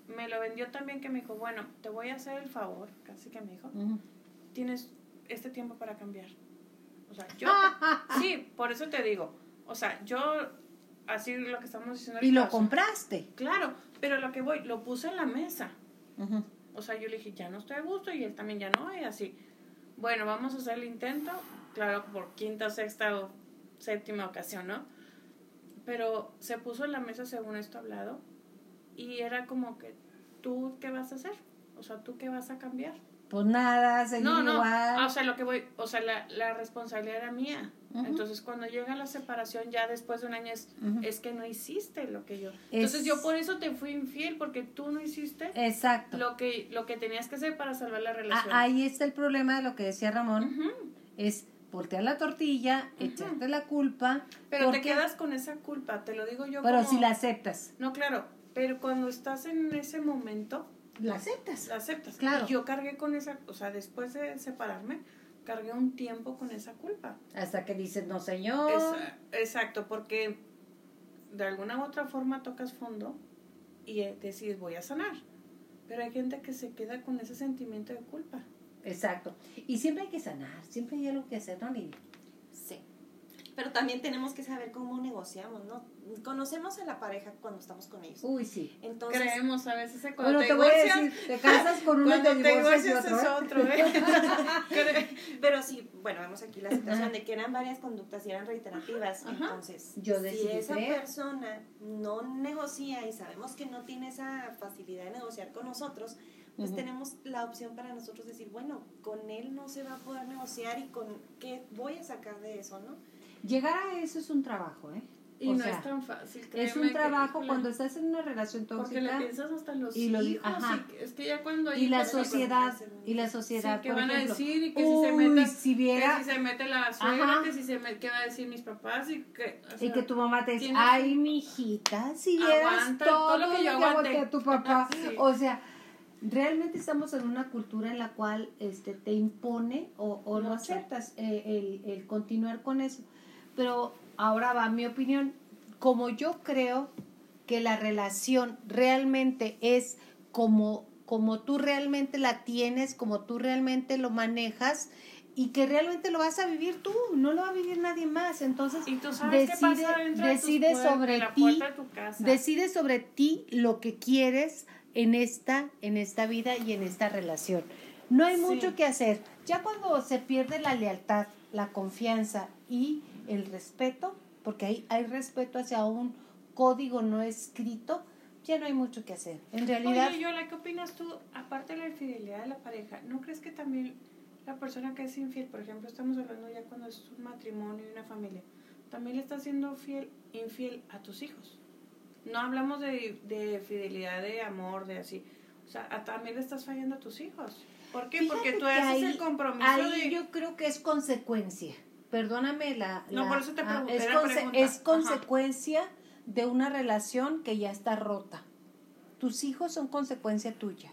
me lo vendió también que me dijo, bueno, te voy a hacer el favor, casi que me dijo, Ujú. tienes este tiempo para cambiar. O sea, yo... sí, por eso te digo. O sea, yo, así lo que estamos diciendo Y lo compraste. Claro, pero lo que voy, lo puse en la mesa. Ujú. O sea, yo le dije, ya no estoy a gusto y él también ya no, y así. Bueno, vamos a hacer el intento, claro, por quinta, sexta o séptima ocasión, ¿no? Pero se puso en la mesa según esto hablado y era como que, ¿tú qué vas a hacer? O sea, ¿tú qué vas a cambiar? Pues nada, seguir No, no, igual. ah, o sea, lo que voy, o sea, la, la responsabilidad era mía. Entonces, cuando llega la separación, ya después de un año, es, es que no hiciste lo que yo. Entonces, Es- yo por eso te fui infiel, porque tú no hiciste Exacto. lo que, lo que tenías que hacer para salvar la Ah, relación. ahí está el problema de lo que decía Ramón. Es voltear la tortilla, echarte la culpa. Pero te quedas con esa culpa, te lo digo yo Pero como- si la aceptas. No, claro, pero cuando estás en ese momento, La aceptas. la aceptas. Claro. Y yo cargué con esa, o sea, después de separarme, cargué un tiempo con esa culpa. Hasta que dices, no señor. Exacto, porque de alguna u otra forma tocas fondo y eh, decides voy a sanar. Pero hay gente que se queda con ese sentimiento de culpa. Exacto. Y siempre hay que sanar, siempre hay algo que hacer, ¿no? Pero también tenemos que saber cómo negociamos, ¿no? Conocemos a la pareja cuando estamos con ellos. Uy, sí. Entonces, Creemos a veces que cuando Bueno, te, te voy a decir, te casas con uno y cuando te te divorcias es ¿eh? otro, ¿eh? Pero sí, bueno, vemos aquí la situación de que eran varias conductas y eran reiterativas. Ajá. Entonces, Yo si esa creer. persona no negocia y sabemos que no tiene esa facilidad de negociar con nosotros, pues tenemos la opción para nosotros decir, bueno, con él no se va a poder negociar y con qué voy a sacar de eso, ¿no? Llegar a eso es un trabajo, ¿eh? Y O no sea, es tan fácil. Es un trabajo cuando estás en una relación Porque le tóxica piensas hasta los y lo hijos. ajá. y es que ya cuando hay y la sociedad y la sociedad por van a decir y que si se mete, si viera que si se mete la suegra, Ajá. que si se que va a decir mis papás y que o y que tu mamá te dice, ay, mijita, si vieras todo, todo lo que yo aguanté". aguanté a tu papá. Sí. O sea, realmente estamos en una cultura en la cual este te impone o, o lo aceptas eh, el, el continuar con eso. Pero ahora va mi opinión. Como yo creo que la relación realmente es como, como tú realmente la tienes, como tú realmente lo manejas y que realmente lo vas a vivir tú, no lo va a vivir nadie más. Entonces, Y tú sabes de decide sobre de la ti, de decide sobre ti lo que quieres en esta, en esta vida y en esta relación. No hay Sí. mucho que hacer. Ya cuando se pierde la lealtad, la confianza y el respeto, porque hay, hay respeto hacia un código no escrito, ya no hay mucho que hacer. En realidad, Oye, Yola, ¿qué opinas tú, aparte de la infidelidad de la pareja, ¿no crees que también la persona que es infiel, por ejemplo, estamos hablando ya cuando es un matrimonio y una familia, también le estás siendo fiel, infiel a tus hijos? No hablamos de, de fidelidad, de amor, de así. O sea, a- también le estás fallando a tus hijos. ¿Por qué? Porque tú haces ahí- el compromiso ahí de... yo creo que es consecuencia. Perdóname la... No, la- por eso te ah, pregunté es, la conse- pregunta. es Ajá. consecuencia de una relación que ya está rota. Tus hijos son consecuencia tuya.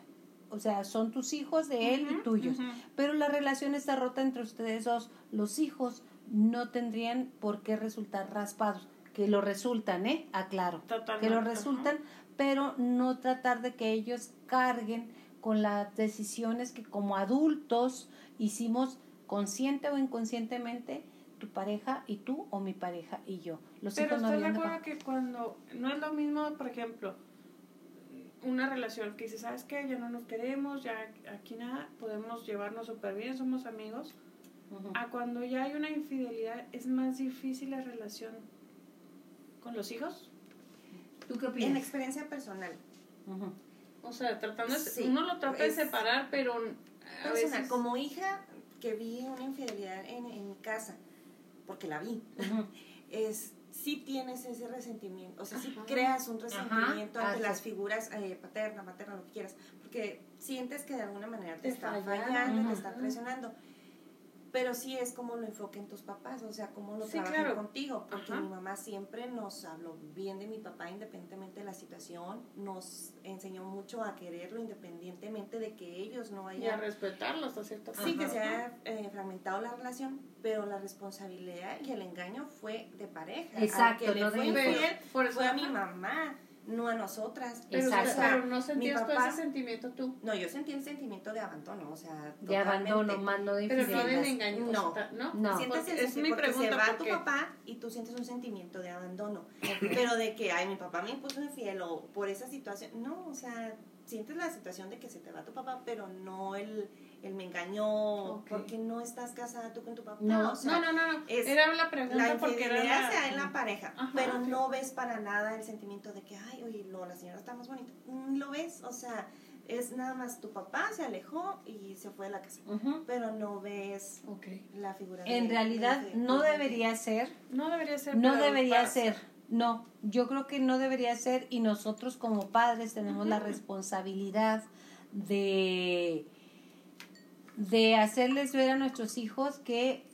O sea, son tus hijos de él y tuyos. Pero la relación está rota entre ustedes dos. Los hijos no tendrían por qué resultar raspados. Que lo resultan, ¿eh? Aclaro. Totalmente, Que lo resultan, pero no tratar de que ellos carguen con las decisiones que como adultos hicimos consciente o inconscientemente tu pareja y tú o mi pareja y yo. Los Pero hijos no estás de acuerdo que cuando no es lo mismo, por ejemplo, una relación que dice, ¿sabes qué? Ya no nos queremos, ya aquí nada, podemos llevarnos súper bien, somos amigos. Ujú. A cuando ya hay una infidelidad, es más difícil la relación con los hijos. ¿Tú qué En experiencia personal. Ujú. O sea, tratando de, Sí, uno lo trata de separar, pero a Personal, veces... como hija que vi una infidelidad en, en mi casa, porque la vi, es sí tienes ese resentimiento, o sea, sí Ajá. creas un resentimiento Ajá, ante las figuras eh, paterna, materna, lo que quieras, porque sientes que de alguna manera te, Te está fallando, ujú. te está presionando. Pero sí es como lo enfoquen tus papás, o sea, cómo lo Sí, trabajan claro. contigo, porque Ajá. mi mamá siempre nos habló bien de mi papá independientemente de la situación, nos enseñó mucho a quererlo independientemente de que ellos no Y a hayan respetarlo hasta cierto punto. Sí, que se haya eh, fragmentado la relación, pero la responsabilidad y el engaño fue de pareja. Exacto, Al que no le fue hijos. infiel Por eso, fue a mi mamá, no a nosotras. Pero, Exacto. O sea, pero no sentías todo papá- ese sentimiento tú. No, yo sentí el sentimiento de abandono, o sea, De totalmente. abandono, más no de Pero no del engaño. No. sea, ¿no? No. Sientes el es mi pregunta. se va porque- tu papá y tú sientes un sentimiento de abandono. Pero de que, ay, mi papá me impuso infiel o por esa situación. No, o sea, sientes la situación de que se te va tu papá, pero no el, el me engañó porque no estás casada tú con tu papá. No, o sea, no, no, no, no. es Era la pregunta la porque era la- se da en la pareja, Ajá, pero no ves para nada el sentimiento de que, ay, oye, lo, la señora está más bonita. Mm, Lo ves, o sea, es nada más tu papá se alejó y se fue de la casa, pero no ves la figura. de- En realidad de- no de- debería ser No debería ser. No debería pasa. ser, no, yo creo que no debería ser y nosotros como padres tenemos la responsabilidad de, de hacerles ver a nuestros hijos que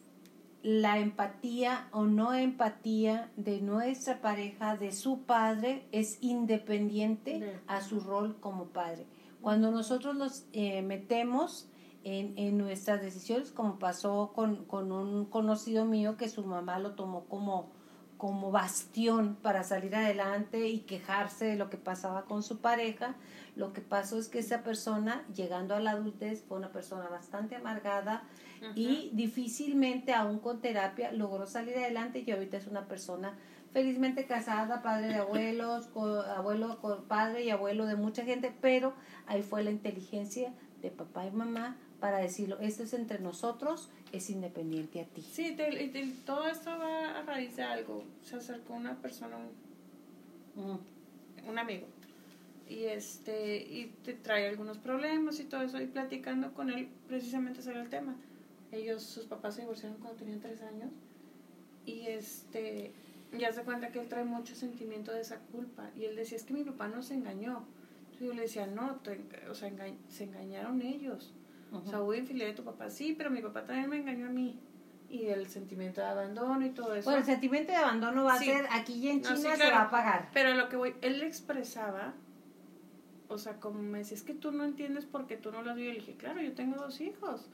la empatía o no empatía de nuestra pareja, de su padre, es independiente De- a su rol como padre. Cuando nosotros los eh, metemos en, en nuestras decisiones, como pasó con, con un conocido mío que su mamá lo tomó como, como bastión para salir adelante y quejarse de lo que pasaba con su pareja, lo que pasó es que esa persona, llegando a la adultez, fue una persona bastante amargada y difícilmente, aún con terapia, logró salir adelante y ahorita es una persona felizmente casada, padre de abuelos, abuelo, co- padre y abuelo de mucha gente, pero ahí fue la inteligencia de papá y mamá para decirlo, esto es entre nosotros, es independiente a ti. Sí, te- todo esto va a raíz de algo. Se acercó una persona, un, Mm. un amigo, y este y te trae algunos problemas y todo eso. Y platicando con él, precisamente salió el tema. Ellos, sus papás se divorciaron cuando tenían tres años. Y este, ya se cuenta que él trae mucho sentimiento de esa culpa. Y él decía, es que mi papá nos engañó. Entonces yo le decía, no, te o sea, enga- se engañaron ellos. O sea, infidelidad de tu papá, sí, pero mi papá también me engañó a mí. Y el sentimiento de abandono y todo eso. Bueno, el sentimiento de abandono va Sí. a ser, aquí y en No, China sí, se claro. va a pagar. Pero lo que voy, él expresaba, o sea, como me decía, es que tú no entiendes porque tú no lo has vivido. Le dije, claro, yo tengo dos hijos.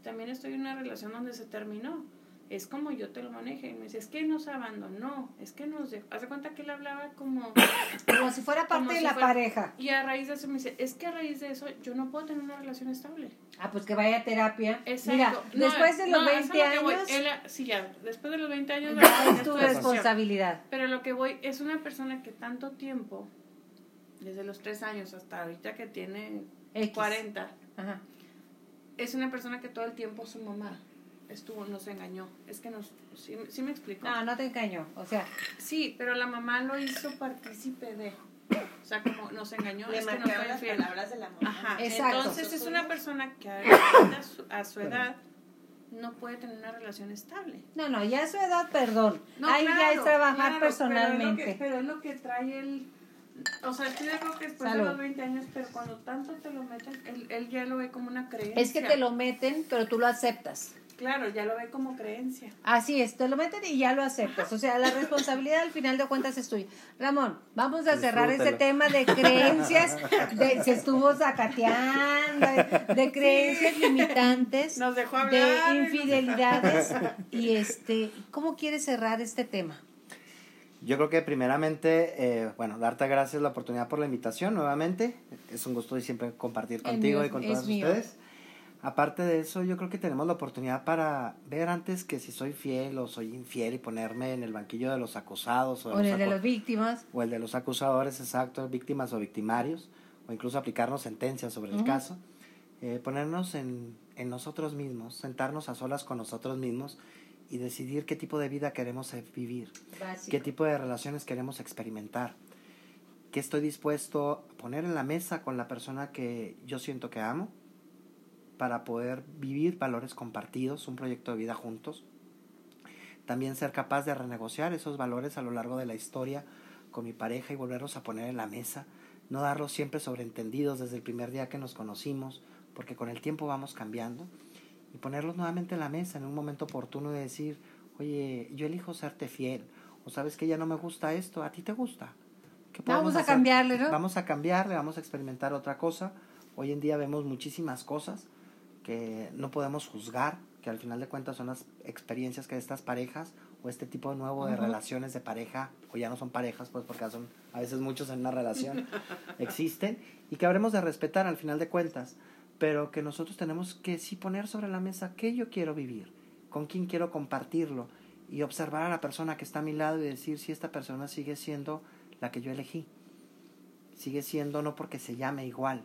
Y también estoy en una relación donde se terminó. Es como yo te lo maneje. Y me decía, es que nos abandonó, es que nos dejó. Hace cuenta que él hablaba como... Como si fuera parte de si la fuera- pareja. Y a raíz de eso me dice, es que a raíz de eso yo no puedo tener una relación estable. Ah, pues que vaya a terapia. Exacto. Mira, No, después de los no, eso es 20 lo que voy. años, Él, sí, ya, después de los 20 años es tu responsabilidad. Pero lo que voy es una persona que tanto tiempo, desde los 3 años hasta ahorita que tiene X. 40, Ajá. es una persona que todo el tiempo su mamá estuvo, nos engañó. Es que nos, sí, sí me explico. No, no te engañó. O sea, Sí, pero la mamá lo hizo partícipe de. O sea, como nos engañó, Le es que fue las palabras de la mamá. Ajá, Exacto. entonces es una persona que a su, a su edad no puede tener una relación estable. no, no, ya a su edad, perdón. No, Ahí ya es trabajar claro, personalmente. Pero es, lo que, pero es lo que trae el... O sea, estoy de acuerdo que después Salud. de los 20 años, pero cuando tanto te lo meten, él, él ya lo ve como una creencia. Es que te lo meten, pero tú lo aceptas. Claro, ya lo ve como creencia. Así es, te lo meten y ya lo aceptas. O sea, la responsabilidad al final de cuentas es tuya. Ramón, vamos a cerrar ese tema de creencias, de, se estuvo zacateando, de, de creencias limitantes, Nos dejó de hablar. infidelidades. Y este, ¿cómo quieres cerrar este tema? Yo creo que primeramente, eh, bueno, darte gracias la oportunidad por la invitación nuevamente. Es un gusto siempre compartir contigo mío y con todos mío. Aparte de eso, yo creo que tenemos la oportunidad para ver antes que si soy fiel o soy infiel y ponerme en el banquillo de los acusados o, O el de las víctimas. o el de los acusadores, exacto, víctimas o victimarios, o incluso aplicarnos sentencias sobre el caso, eh, ponernos en, en nosotros mismos, sentarnos a solas con nosotros mismos y decidir qué tipo de vida queremos eh, vivir, Básico. qué tipo de relaciones queremos experimentar, qué estoy dispuesto a poner en la mesa con la persona que yo siento que amo para poder vivir valores compartidos, un proyecto de vida juntos. También ser capaz de renegociar esos valores a lo largo de la historia con mi pareja y volverlos a poner en la mesa, no darlos siempre sobreentendidos desde el primer día que nos conocimos, porque con el tiempo vamos cambiando, y ponerlos nuevamente en la mesa en un momento oportuno y decir, oye, yo elijo serte fiel, o sabes que ya no me gusta esto, a ti te gusta. ¿Qué Vamos a hacer? cambiarle, ¿no? Vamos a cambiarle, vamos a experimentar otra cosa. Hoy en día vemos muchísimas cosas que no podemos juzgar, que al final de cuentas son las experiencias que estas parejas o este tipo de nuevo de relaciones de pareja, o ya no son parejas, pues porque son a veces muchos en una relación, existen, y que habremos de respetar al final de cuentas, pero que nosotros tenemos que sí poner sobre la mesa qué yo quiero vivir, con quién quiero compartirlo, y observar a la persona que está a mi lado y decir si esta persona sigue siendo la que yo elegí. Sigue siendo no porque se llame igual,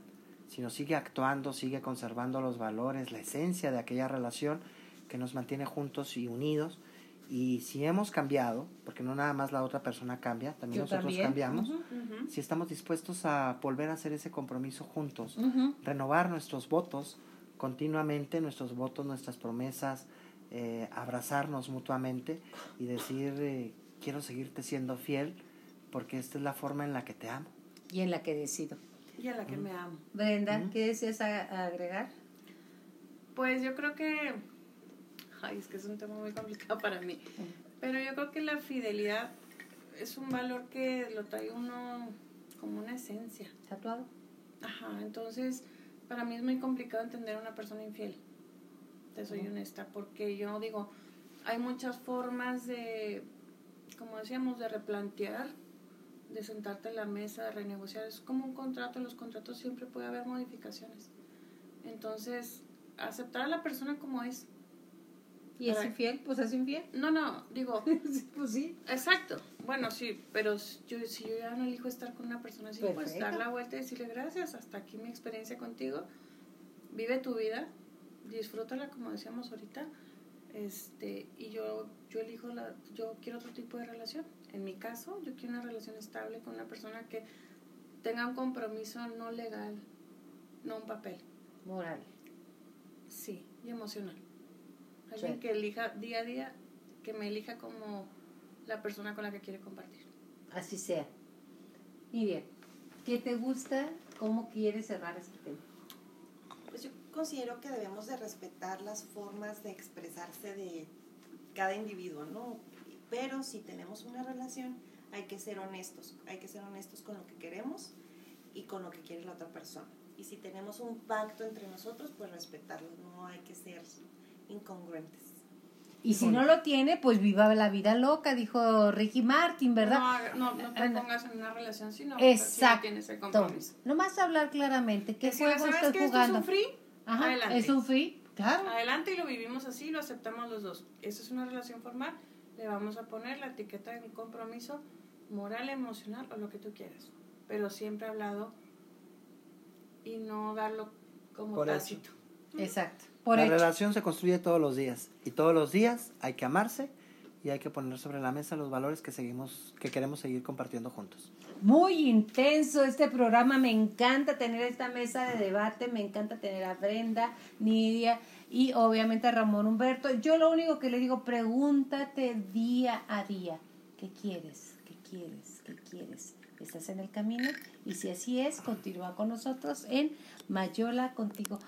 sino sigue actuando, sigue conservando los valores, la esencia de aquella relación que nos mantiene juntos y unidos. Y si hemos cambiado, porque no nada más la otra persona cambia, también Yo nosotros también. cambiamos, si estamos dispuestos a volver a hacer ese compromiso juntos, renovar nuestros votos continuamente, nuestros votos, nuestras promesas, eh, abrazarnos mutuamente y decir, eh, quiero seguirte siendo fiel porque esta es la forma en la que te amo. Y en la que decido. Y a la que me amo. Brenda. ¿qué deseas agregar? Pues yo creo que... Ay, es que es un tema muy complicado para mí. Pero yo creo que la fidelidad es un valor que lo trae uno como una esencia. ¿Tatuado? Ajá, entonces para mí es muy complicado entender a una persona infiel. Te soy Ujú. honesta, porque yo digo, hay muchas formas de, como decíamos, de replantear, de sentarte en la mesa, de renegociar. Es como un contrato, en los contratos siempre puede haber modificaciones. Entonces, aceptar a la persona como es. ¿Y es infiel? Pues es infiel. No, no, digo, pues sí. Exacto. Bueno, sí, pero si yo, si yo ya no elijo estar con una persona así, pues dar la vuelta y decirle gracias, hasta aquí mi experiencia contigo, vive tu vida, disfrútala como decíamos ahorita, este, y yo, yo elijo la, yo quiero otro tipo de relación. En mi caso, yo quiero una relación estable con una persona que tenga un compromiso no legal, no un papel, Moral. sí, y emocional. Alguien Sí. que elija día a día, que me elija como la persona con la que quiere compartir. Así sea. Miriam, ¿qué te gusta? ¿Cómo quieres cerrar este tema? Pues yo considero que debemos de respetar las formas de expresarse de cada individuo, ¿no? Pero si tenemos una relación, hay que ser honestos, hay que ser honestos con lo que queremos y con lo que quiere la otra persona. Y si tenemos un pacto entre nosotros, pues respetarlo, no hay que ser incongruentes. Y si no lo tiene, pues viva la vida loca, dijo Ricky Martin, ¿verdad? No, no, no te pongas en una relación si no, Exacto. si no tienes el compromiso. Nomás hablar claramente. ¿Qué si juego estoy que esto jugando? es un free, Ajá, adelante. es un free, claro. Adelante y lo vivimos así, lo aceptamos los dos. Eso es una relación formal. Le vamos a poner la etiqueta de un compromiso moral, emocional o lo que tú quieras. Pero siempre hablado y no darlo como Por tácito. Exacto. Por la hecho. relación se construye todos los días y todos los días hay que amarse y hay que poner sobre la mesa los valores que seguimos que queremos seguir compartiendo juntos. Muy intenso este programa, me encanta tener esta mesa de debate, me encanta tener a Brenda, Nidia y obviamente a Ramón Humberto. Yo lo único que le digo, pregúntate día a día, ¿qué quieres? ¿Qué quieres? ¿Qué quieres? ¿Estás en el camino? Y si así es, continúa con nosotros en Mayola contigo.